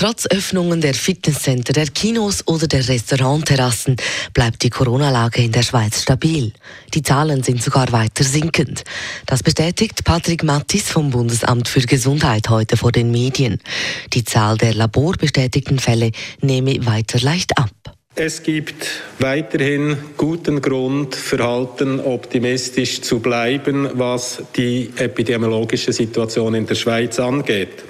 Trotz Öffnungen der Fitnesscenter, der Kinos oder der Restaurantterrassen bleibt die Corona-Lage in der Schweiz stabil. Die Zahlen sind sogar weiter sinkend. Das bestätigt Patrick Mattis vom Bundesamt für Gesundheit heute vor den Medien. Die Zahl der laborbestätigten Fälle nehme weiter leicht ab. Es gibt weiterhin guten Grund, verhalten optimistisch zu bleiben, was die epidemiologische Situation in der Schweiz angeht.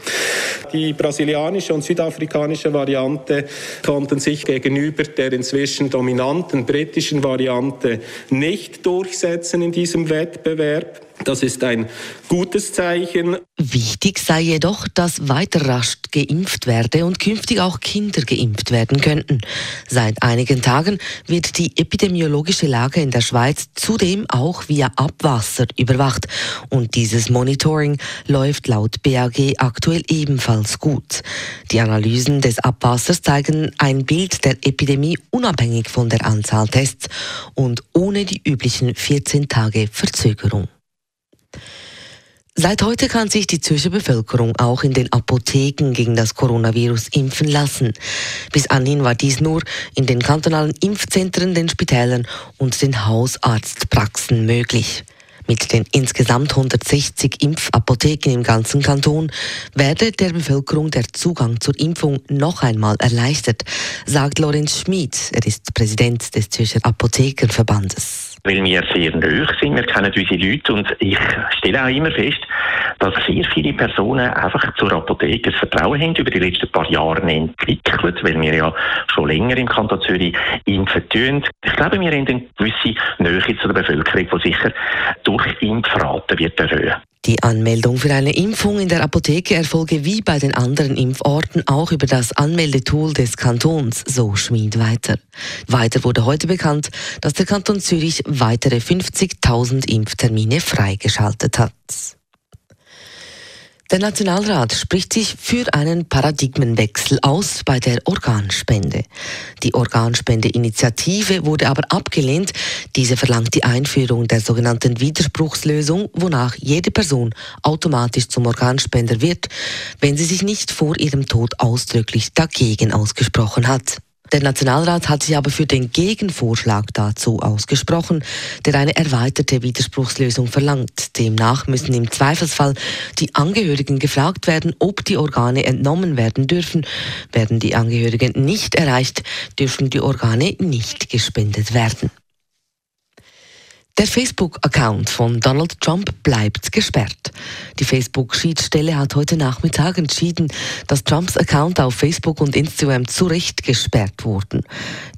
Die brasilianische und südafrikanische Variante konnten sich gegenüber der inzwischen dominanten britischen Variante nicht durchsetzen in diesem Wettbewerb. Das ist ein gutes Zeichen. Wichtig sei jedoch, dass weiter rasch geimpft werde und künftig auch Kinder geimpft werden könnten. Seit einigen Tagen wird die epidemiologische Lage in der Schweiz zudem auch via Abwasser überwacht. Und dieses Monitoring läuft laut BAG aktuell ebenfalls gut. Die Analysen des Abwassers zeigen ein Bild der Epidemie unabhängig von der Anzahl Tests und ohne die üblichen 14 Tage Verzögerung. Seit heute kann sich die Zürcher Bevölkerung auch in den Apotheken gegen das Coronavirus impfen lassen. Bis anhin war dies nur in den kantonalen Impfzentren, den Spitälern und den Hausarztpraxen möglich. Mit den insgesamt 160 Impfapotheken im ganzen Kanton werde der Bevölkerung der Zugang zur Impfung noch einmal erleichtert, sagt Lorenz Schmid. Er ist Präsident des Zürcher Apothekerverbandes weil wir sehr nahe sind. Wir kennen unsere Leute und ich stelle auch immer fest, dass sehr viele Personen einfach zur Apotheke Vertrauen haben, über die letzten paar Jahre entwickelt, weil wir ja schon länger im Kanton Zürich impfen tun. Ich glaube, wir haben eine gewisse Nähe zu der Bevölkerung, die sicher durch Impfraten wird erhöhen. Die Anmeldung für eine Impfung in der Apotheke erfolge wie bei den anderen Impforten auch über das Anmeldetool des Kantons, so Schmied weiter. Weiter wurde heute bekannt, dass der Kanton Zürich weitere 50.000 Impftermine freigeschaltet hat. Der Nationalrat spricht sich für einen Paradigmenwechsel aus bei der Organspende. Die Organspendeinitiative wurde aber abgelehnt. Diese verlangt die Einführung der sogenannten Widerspruchslösung, wonach jede Person automatisch zum Organspender wird, wenn sie sich nicht vor ihrem Tod ausdrücklich dagegen ausgesprochen hat. Der Nationalrat hat sich aber für den Gegenvorschlag dazu ausgesprochen, der eine erweiterte Widerspruchslösung verlangt. Demnach müssen im Zweifelsfall die Angehörigen gefragt werden, ob die Organe entnommen werden dürfen. Werden die Angehörigen nicht erreicht, dürfen die Organe nicht gespendet werden. Der Facebook-Account von Donald Trump bleibt gesperrt. Die Facebook-Schiedsstelle hat heute Nachmittag entschieden, dass Trumps Account auf Facebook und Instagram zu Recht gesperrt wurden.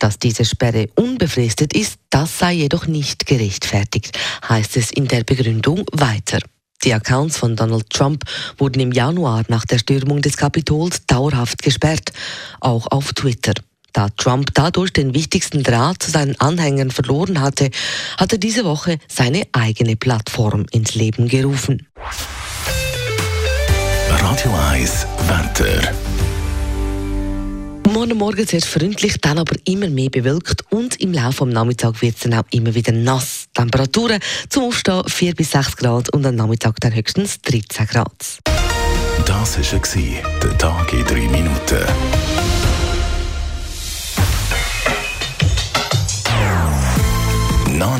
Dass diese Sperre unbefristet ist, das sei jedoch nicht gerechtfertigt, heißt es in der Begründung weiter. Die Accounts von Donald Trump wurden im Januar nach der Stürmung des Kapitols dauerhaft gesperrt, auch auf Twitter. Da Trump dadurch den wichtigsten Draht zu seinen Anhängern verloren hatte, hat er diese Woche seine eigene Plattform ins Leben gerufen. Radio 1 Wetter. Morgen Morgen sehr freundlich, dann aber immer mehr bewölkt und im Laufe des Nachmittags wird es dann auch immer wieder nass. Temperaturen zum Aufstehen 4 bis 6 Grad und am Nachmittag dann höchstens 13 Grad. Das war der Tag in 3 Minuten.